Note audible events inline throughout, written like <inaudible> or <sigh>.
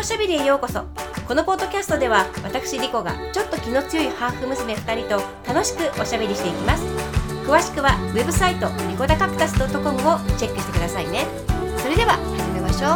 おしゃべりへようこそ。このポッドキャストでは私リコがちょっと気の強いハーフ娘2人と楽しくおしゃべりしていきます。詳しくはウェブサイトリコダカクタス .com をチェックしてくださいね。それでは始めましょう。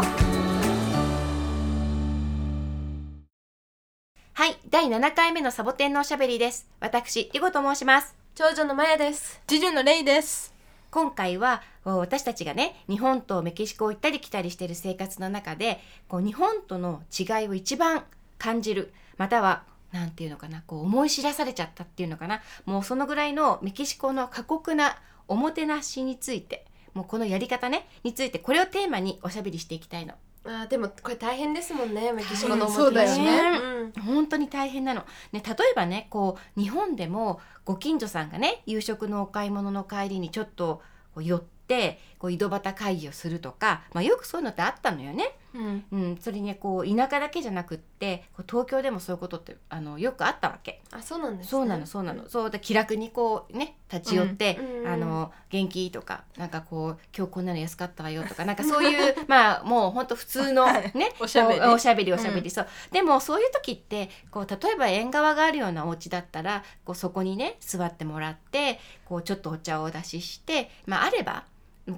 はい第7回目のサボテンのおしゃべりです。私リコと申します。長女のマヤです。次女のレイです。今回は私たちがね日本とメキシコを行ったり来たりしている生活の中でこう日本との違いを一番感じるまたはなんていうのかなこう思い知らされちゃったっていうのかなもうそのぐらいのメキシコの過酷なおもてなしについてもうこのやり方ねについてこれをテーマにおしゃべりしていきたいの。あーでもこれ大変ですもんねメキシコのおもそうてなしだよねうん本当に大変なの。ね、例えばねこう日本でもご近所さんがね夕食のお買い物の帰りにちょっと寄ってこう井戸端会議をするとか、まあ、よくそういうのってあったのよね。うん。うん、それにこう田舎だけじゃなくってこう東京でもそういうことってあのよくあったわけ。あそうなんですね。そうなのそうなの。そうで気楽にこうね立ち寄って、うん。あの元気とかなんかこう今日こんなの安かったわよとか <laughs> なんかそういうまあもう本当普通のはい。ねおしゃべり。おしゃべりおしゃべり、そう。でもそういう時ってこう例えば縁側があるようなお家だったらこうそこにね座ってもらってこうちょっとお茶をお出ししてまああれば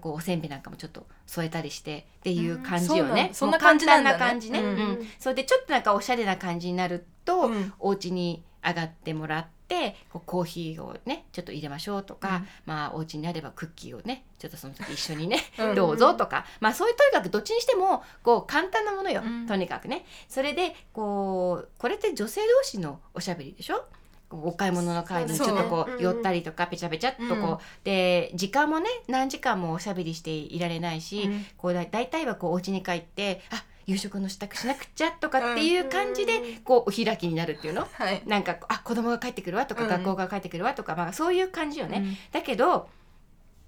こうおせんべいなんかもちょっと添えたりしてっていう感じよね、うんそんそんな感じなんだね。簡単な感じね、うんうん。それでちょっとなんかおしゃれな感じになると、うん。お家に上がってもらってこうコーヒーをねちょっと入れましょうとか、うん。まあお家にあればクッキーをねちょっとその時一緒にね、<laughs> うん。どうぞとか、まあそういうとにかくどっちにしてもこう簡単なものよ、うん。とにかくね。それでこうこれって女性同士のおしゃべりでしょ？お買い物の帰りにちょっとこそう寄ったりとかペチャペチャっとこう、うん。で時間もね何時間もおしゃべりしていられないし、うん。こうだ大体はこうお家に帰ってあ夕食の支度しなくちゃとかっていう感じで、うんこうお開きになるっていうの？はい。なんかあ子供が帰ってくるわとか、うん学校が帰ってくるわとか、まあ、そういう感じよね、うん。だけど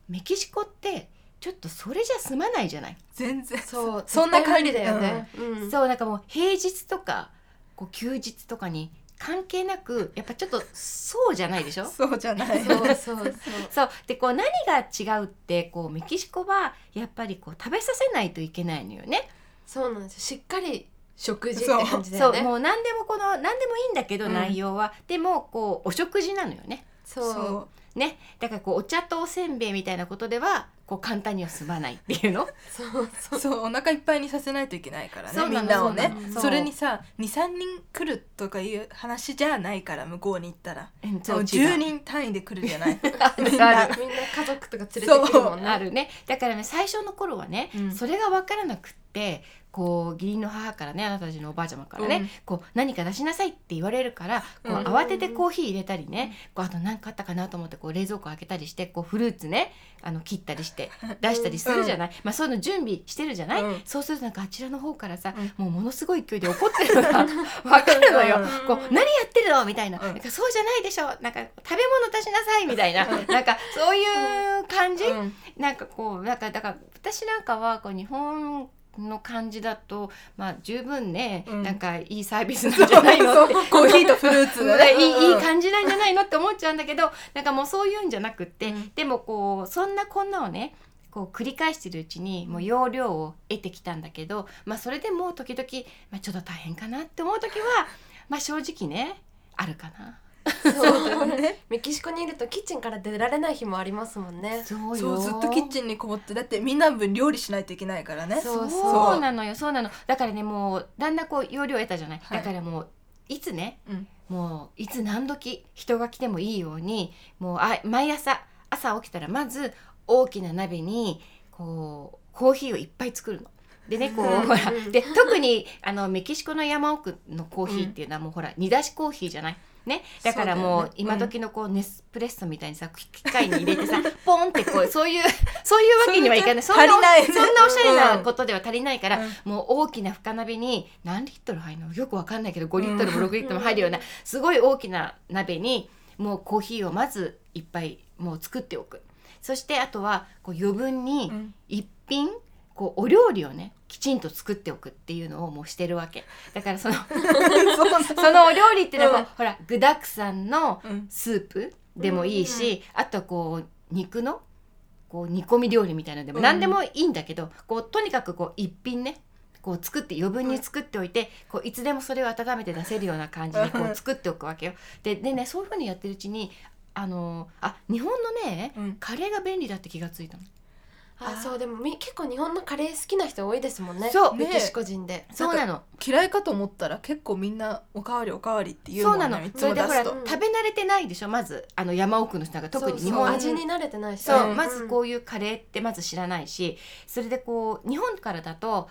メキシコってちょっとそれじゃ済まないじゃない、全然。そうそんな感じだよね。うん。そうなんかもう平日とかこう休日とかに関係なくやっぱちょっとそうじゃないでしょ？そうじゃない。そうそうそう。そうでこう何が違うってこうメキシコはやっぱりこう食べさせないといけないのよね。そうなんですよ。しっかり食事って感じだよね。そうもう何でもこの何でもいいんだけど、うん内容はでもこうお食事なのよね。そうそう。ねだからこうお茶とおせんべいみたいなことではこう簡単には済まないっていうの？<laughs> そうそう。そうお腹いっぱいにさせないといけないからねみんなをね。それにさ23人来るとかいう話じゃないから向こうに行ったら。うんそう違う10人単位で来るじゃない？あ <laughs> みんな。るみんな家族とか連れてくるもんね。あるね。だからね最初の頃はね、うん。それが分からなくってこう義理の母からねあなたたちのおばあちゃまからね、うん。こう何か出しなさいって言われるからこう、うん慌ててコーヒー入れたりね、こうあと何かあったかなと思ってこう冷蔵庫開けたりしてこうフルーツねあの切ったりして出したりするじゃない、まあそういうの準備してるじゃない、うん。そうするとなんかあちらの方からさ、うん。もうものすごい勢いで怒ってるのが <laughs> 分かるのよ。うん。こう何やってるの？みたいな,、うん。なんかそうじゃないでしょ？なんか食べ物出しなさいみたいな、なんかそういう感じ、うん。なんかこうなんかだから私なんかはこう日本の感じだとまあ十分ね、うん。なんかいいサービスなんじゃないのって。<laughs> コーヒーとフルーツがね。<laughs> いい感じなんじゃないのって思っちゃうんだけどなんかもうそういうんじゃなくって、うん。でもこうそんなこんなをねこう繰り返してるうちにもう要領を得てきたんだけど、まあ、それでも時々、まあ、ちょっと大変かなって思う時は、まあ、正直ねあるかな。そうね。メキシコにいるとキッチンから出られない日もありますもんね。そうそうずっとキッチンにこもってだってみんな分料理しないといけないからね。そうそう。なのよそうなの。だからねもうだんだんこう要領を得たじゃない、はい。だからもういつねうん。もういつ何時人が来てもいいようにもうあ毎朝朝起きたらまず大きな鍋にこうコーヒーをいっぱい作るの。でねこううん。ほら。で特にあのメキシコの山奥のコーヒーっていうのはもうほら煮出しコーヒーじゃない？ね、だからもう今時のこうネスプレッソみたいにさ機械に入れてさ <laughs> ポンってこうそういう <laughs> そういうわけにはいかない。そんなそんなおしゃれうなん。ことでは足りないから、うん。もう大きな深鍋に何リットル入るのよくわかんないけど5リットルも6リットルも入るようなすごい大きな鍋にもうコーヒーをまずいっぱいもう作っておく。そしてあとはこう余分にうん。一品こうお料理をねきちんと作っておくっていうのをもうしてるわけ。だからその <laughs> そのお料理っていうのはこう、うん。ほら具だくさんのうん。スープでもいいし、あとはこう肉のこう煮込み料理みたいなのでもうん。何でもいいんだけど、こうとにかくこう一品ねここう作って余分に作っておいて、こういつでもそれを温めて出せるような感じでこう作っておくわけよ。ででねそういうふうにやってるうちにあのあ日本のね、うん。カレーが便利だって気がついたの。あそうでもみ結構日本のカレー好きな人多いですもんね。そう。メキシコ人で。そうなの。嫌いかと思ったら結構みんなおかわりおかわりって言うもそうんなの。ねい。つそれでほらうん。食べ慣れてないでしょ？まずあの山奥の人が特に日そう。そう本。味に慣れてないし。そう、うん。まずこういうカレーってまず知らないしそれでこう日本からだと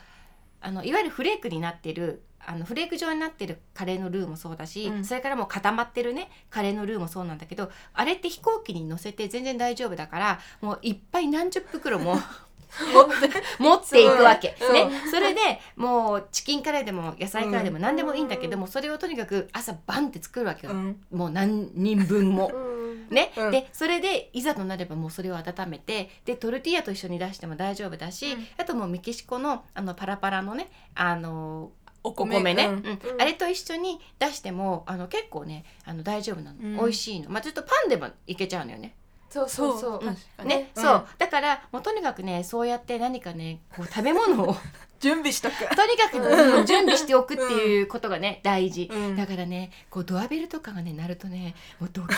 あのいわゆるフレークになってるあのフレーク状になってるカレーのルーもそうだし、うん。それからもう固まってるねカレーのルーもそうなんだけどあれって飛行機に乗せて全然大丈夫だからもういっぱい何十袋も <laughs> 持っていくわけ。そう。ね、それでもうチキンカレーでも野菜カレーでも何でもいいんだけども、それをとにかく朝バンって作るわけよ、うん。もう何人分も。<laughs> うん。ね、うん。でそれでいざとなればもうそれを温めてでトルティーヤと一緒に出しても大丈夫だし、うん。あともうメキシコのあのパラパラのねあのおお米ね、うん。うん。うん。あれと一緒に出してもあの結構ねあの大丈夫なの、うん。美味しいの。まあちょっとパンでもいけちゃうのよね。そうそうそう。ね、う。んそう。だからもうとにかくねそうやって何かねこう食べ物を準備しとく。とにかく、うん準備しておくっていうことがね大事、うん。だからねこうドアベルとかがね鳴るとねもうドキッ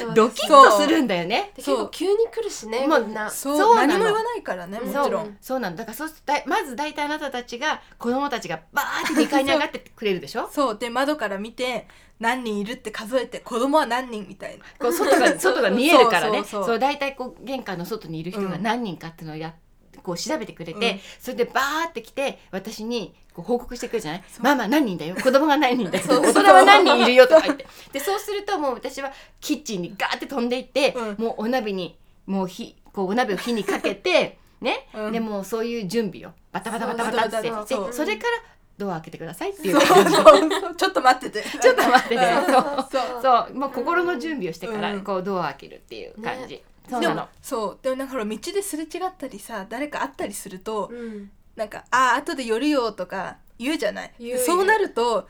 そうドキッとするんだよね。で結構急に来るしねもんな。そうそうなの何も言わないからねもちそうろん。そうなのだ。からそうすだいまず大体あなたたちが子供たちがバーって2階に上がってくれるでしょ？そう。で窓から見て何人いるって数えて子供は何人みたいな。こう外が外が見えるからね。そうそうそうそう。大体こう玄関の外にいる人が何人かっていうのをやこう調べてくれて、うん。それでバーって来て私にこう報告してくるじゃない？ママ何人だよ？子供が何人だよ？<laughs> 大人は何人いるよとか言って。<laughs> でそうするともう私はキッチンにガーって飛んでいって、うん。もうお鍋にもう火こうお鍋を火にかけて <laughs> ね、うん。でもうそういう準備をバタバタバタバタってでそれからドア開けてくださいっていうちょっと待ってて。ちょっと待ってねそう。そう。そう。もう心の準備をしてからうん。こうドア開けるっていう感じ、そうでもそう。でもなんかほら道ですれ違ったりさ誰か会ったりするとうん。なんか「ああ後で寄るよ」とか言うじゃない。そうなると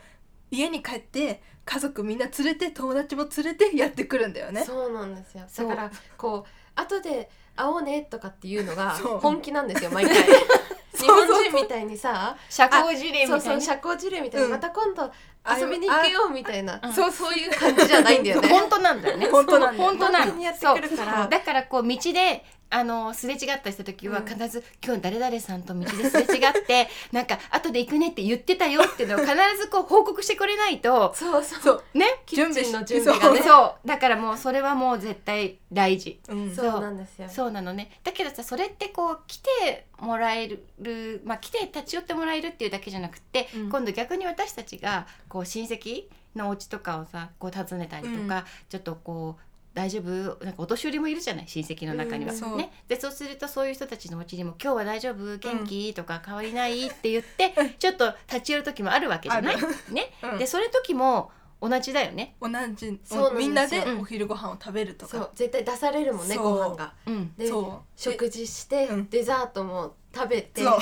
家に帰って家族みんな連れて友達も連れてやってくるんだよね。そうなんですよ。だからこう後で会おうねとかっていうのが本気なんですよ毎回 <laughs> 日本人みたいにさ社交辞令みたいうなそそう社交辞令みたいに、うん。また今度遊びに行けよみたいな、うん。そうそういう感じじゃないんだよね。<laughs> 本当なんだよね。本当なんだよ。本当なの本当にやってくるから。だからこう道であのすれ違ったりした時はうん。必ず、今日誰々さんと道ですれ違って <laughs> なんか後で行くねって言ってたよっていうのを必ずこう報告してくれないとそうそう。ね？キッチンの準備がね。そうだからもう。それはもう絶対大事。うん。そう。なんですよ。そうなのね。だけどさそれってこう来てもらえるまあ来て立ち寄ってもらえるっていうだけじゃなくって、うん。今度逆に私たちがこう親戚のお家とかをさこう訪ねたりとか、ちょっとこう大丈夫？なんかお年寄りもいるじゃない？親戚の中には。うんそう。ね、でそうするとそういう人たちのお家にも「今日は大丈夫？元気?」とか「変わりない?」って言って <laughs> ちょっと立ち寄る時もあるわけじゃない？ね、うん。でそれ時も同じだよね？同じ。そうみんなでうん。お昼ご飯を食べるとか。そう。絶対出されるもんねご飯が。うん、でそう。食事して、うん。デザートも食べてそう。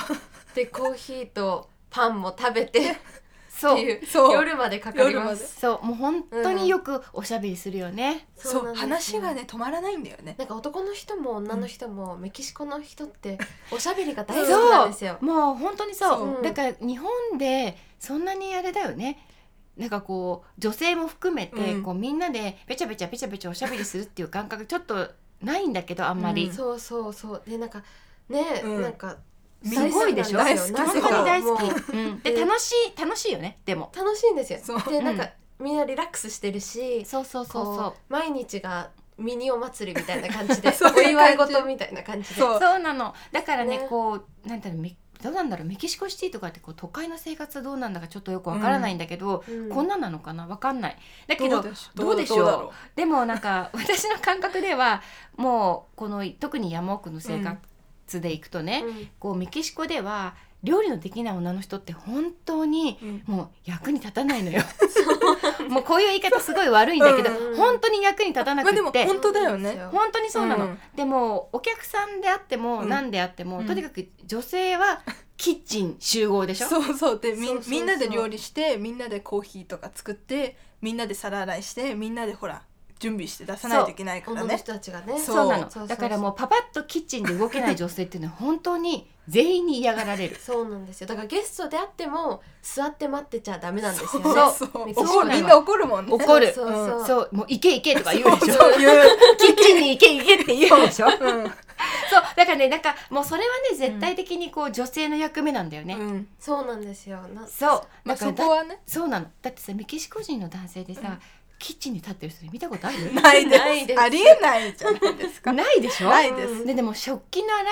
でコーヒーとパンも食べてっ <laughs> そう。ていう。そう。夜までかかりま夜ますそう。もう本当によくおしゃべりするよね。そう。なんですよ。話がね止まらないんだよね。なんか男の人も女の人も、メキシコの人っておしゃべりが大好きなんですよ。もう本当にそう。そう。だから日本でそんなにあれだよね。なんかこう女性も含めて、うん。こうみんなでペチャペチャペチャペチャおしゃべりするっていう感覚ちょっとないんだけどあんまり、うん。そうそうそう。でなんかね、うん。なんかすごいでしょ？大本当に大好き、う。ん、でで楽しい楽しいよね？でも。楽しいんですよ。でなんか、みんなリラックスしてるしそうそうそうこそう。毎日がミニお祭りみたいな感じで <laughs> お祝い事みたいな感じで。そう。なの。だからねね。こうなんだろうメどうなんだろう？メキシコシティとかってこう都会の生活どうなんだかちょっとよくわからないんだけど、うん。こんなんなのかな？わかんない。だけどどうでしょう？でもなんか私の感覚ではもうこの特に山奥の生活で行くとね、うん。こうメキシコでは料理のできない女の人って本当にうん。もう役に立たないのよ。もうこういう言い方すごい悪いんだけど、うん。本当に役に立たなくまあ本当だよね。本当にそうなの。うん。でもお客さんであってもうん。何であっても、うん。とにかく女性はキッチン集合でしょ。<laughs> そうそう。でみみんなで料理してみんなでコーヒーとか作ってみんなで皿洗いしてみんなでほら準備して出さないといけないからの人たちがね。そう。なの。そうそうそう。だからもうパパッとキッチンで動けない女性っていうのは本当に全員に嫌がられる。<laughs> そうなんですよ。だからゲストであっても座って待ってちゃダメなんですよね。そうみんな怒るもんね。怒る。そうそう。そうそう。もう行け行けとか言うでしょ。そうい <laughs> う。キッチンに行け行けって言うでしょ。<laughs> そう。うんだからねなんかもうそれはね絶対的にこう女性の役目なんだよね、うん。そうなんですよ。なそう。まあだからだそこはね。そうなの。だってさメキシコ人の男性でさ、うんキッチンに立ってる人見たことある？<laughs> ないです。ないです。ありえないじゃないですか。ないでしょ？ないです。ででも食器の洗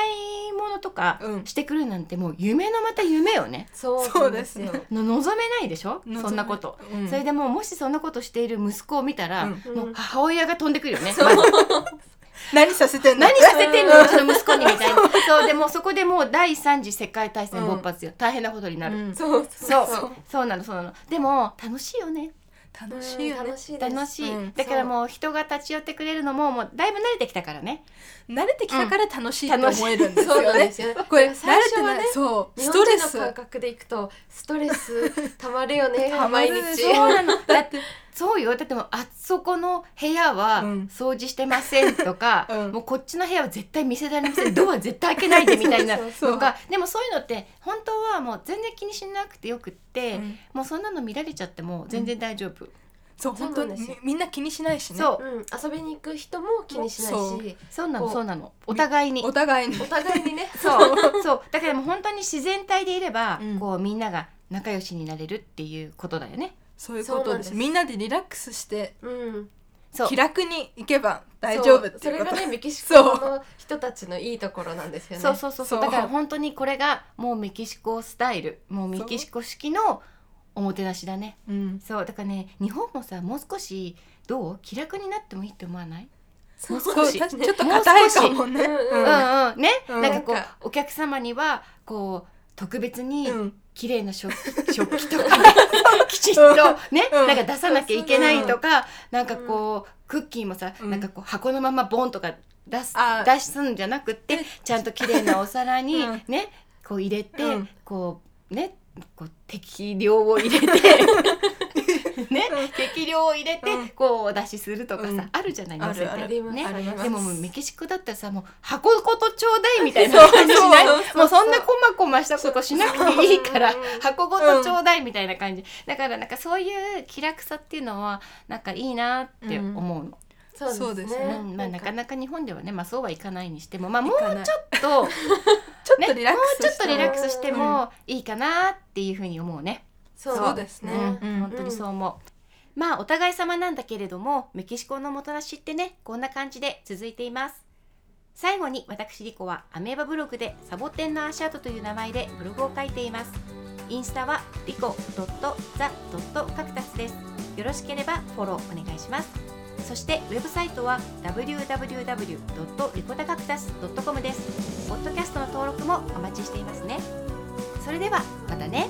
い物とかうん。してくるなんてもう夢のまた夢よね。そうなんですよ。望めないでしょ？そんなこと、うん。それでもうもしそんなことしている息子を見たら、うん。もう母親が飛んでくるよね、<laughs> 何させてんの？何させてんのうちの息子にみたいな。<laughs> そう。でもうそこでもう第三次世界大戦勃発よ、大変なことになる、うん。そうそう。そう。そうなのそうなの。でも楽しいよね楽しいよね。楽しい楽しい、うんだからもう人が立ち寄ってくれるのももうだいぶ慣れてきたからね。慣れてきたから楽しいって楽しい。思えるんですよね。なんこれ最初はねそう。ストレス。感覚でいくとストレスたまるよね毎日。そうなの。だってそうよ。だってもうあそこの部屋はうん。掃除してませんとか、<laughs> うん。もうこっちの部屋は絶対見せられません。ドア絶対開けないでみたいな <laughs> そうそうとか。でもそういうのって本当はもう全然気にしなくてよくって、うん。もうそんなの見られちゃっても全然大丈夫、そうそう本当になんですよ。みみんな気にしないしね。そう。うん、遊びに行く人も気にしないそう。しそうなのそうなの。お互いに。お互いに。お互いにね。<laughs> そう。そう。だからもう本当に自然体でいれば、うん。こうみんなが仲良しになれるっていうことだよねそういうことです。す。みんなでリラックスしてうん。そう。気楽に行けば大丈夫ってそれいうこと。がね <laughs> メキシコの人たちのいいところなんですよね。そう。そうそうそう。だから本当にこれがもうメキシコスタイル。もうメキシコ式のおもてなしだね。うん。そう。だからね日本もさもう少しどう気楽になってもいいって思わない？もう少し。ちょっと硬いかもね。うん。うんね、うん。なんかこうお客様にはこう特別にうん。綺麗な食 <laughs> 食器とかちっとね、うん。なんか出さなきゃいけないとか、なんかこうクッキーもさ、うん。なんかこう箱のままボンとか出すあ出すんじゃなくってちゃんと綺麗なお皿に <laughs> うん。ね、こう入れて、うん。こうねこう適量を入れて <laughs> <laughs> ね、適量を入れて、うん。こうお出しするとかさ、うん。あるじゃない乗せてあるあるありますね。あります。でもメキシコだったらさもう箱ごとちょうだいみたいな <laughs> 感じしない？もうそんなこまこましたことしなくていいから箱ごとちょうだいみたいな感じ。だからなんかそういう気楽さっていうのはなんかいいなって思うの、そうですね。ねうん。まあ、なか。なか日本ではね、まあ、そうはいかないにしても、まあ、もうちょっと <laughs> ちょっねとリラックスも。うちょっとリラックスししてもいいかなっていうふうに思うね。そう。ですね。うん。うん。本当にそう思う。まあお互い様なんだけれどもメキシコのもてなしってねこんな感じで続いています。最後に私リコはアメーバブログでサボテンの足跡という名前でブログを書いています。インスタはリコ .the.cactus です。よろしければフォローお願いします。そしてウェブサイトは www.ricotacactus.com です。ポッドキャストの登録もお待ちしていますね。それではまたね